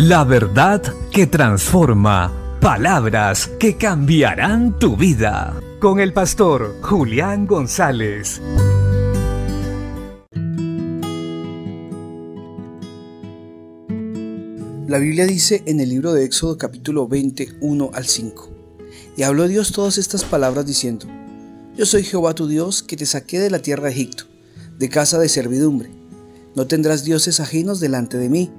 La verdad que transforma. Palabras que cambiarán tu vida. Con el pastor Julián González. La Biblia dice en el libro de Éxodo capítulo 21 al 5. Y habló Dios todas estas palabras diciendo, Yo soy Jehová tu Dios que te saqué de la tierra de Egipto, de casa de servidumbre. No tendrás dioses ajenos delante de mí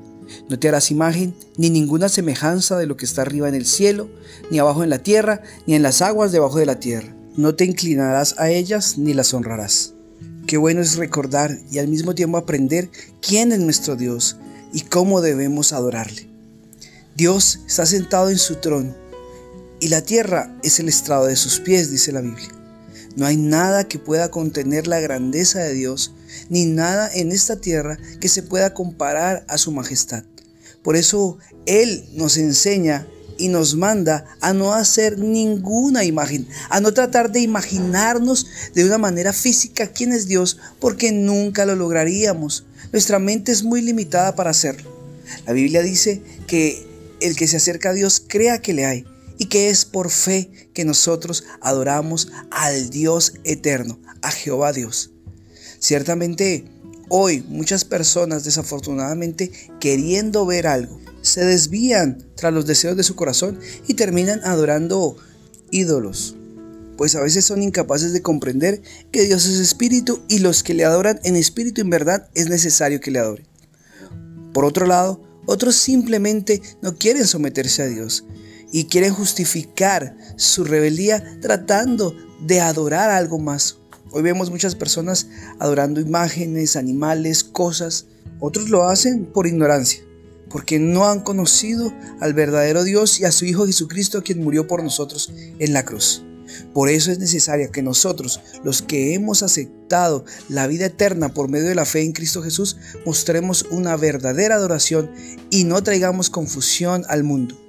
no te harás imagen ni ninguna semejanza de lo que está arriba en el cielo, ni abajo en la tierra, ni en las aguas debajo de la tierra. No te inclinarás a ellas ni las honrarás. Qué bueno es recordar y al mismo tiempo aprender quién es nuestro Dios y cómo debemos adorarle. Dios está sentado en su trono y la tierra es el estrado de sus pies, dice la Biblia. No hay nada que pueda contener la grandeza de Dios, ni nada en esta tierra que se pueda comparar a su majestad. Por eso Él nos enseña y nos manda a no hacer ninguna imagen, a no tratar de imaginarnos de una manera física quién es Dios, porque nunca lo lograríamos. Nuestra mente es muy limitada para hacerlo. La Biblia dice que el que se acerca a Dios crea que le hay y que es por fe que nosotros adoramos al Dios eterno, a Jehová Dios. Ciertamente, hoy muchas personas desafortunadamente queriendo ver algo, se desvían tras los deseos de su corazón y terminan adorando ídolos, pues a veces son incapaces de comprender que Dios es espíritu y los que le adoran en espíritu y en verdad es necesario que le adoren. Por otro lado, otros simplemente no quieren someterse a Dios y quieren justificar su rebeldía tratando de adorar algo más. Hoy vemos muchas personas adorando imágenes, animales, cosas. Otros lo hacen por ignorancia, porque no han conocido al verdadero Dios y a su Hijo Jesucristo quien murió por nosotros en la cruz. Por eso es necesario que nosotros, los que hemos aceptado la vida eterna por medio de la fe en Cristo Jesús, mostremos una verdadera adoración y no traigamos confusión al mundo.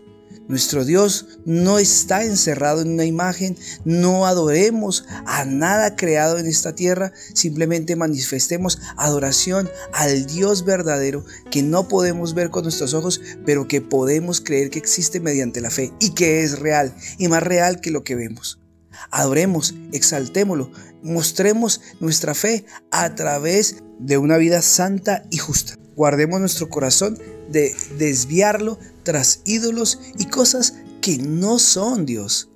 Nuestro Dios no está encerrado en una imagen, no adoremos a nada creado en esta tierra, simplemente manifestemos adoración al Dios verdadero que no podemos ver con nuestros ojos, pero que podemos creer que existe mediante la fe y que es real y más real que lo que vemos. Adoremos, exaltémoslo, mostremos nuestra fe a través de una vida santa y justa. Guardemos nuestro corazón de desviarlo tras ídolos y cosas que no son Dios.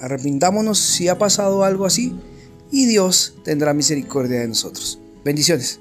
Arrepintámonos si ha pasado algo así y Dios tendrá misericordia de nosotros. Bendiciones.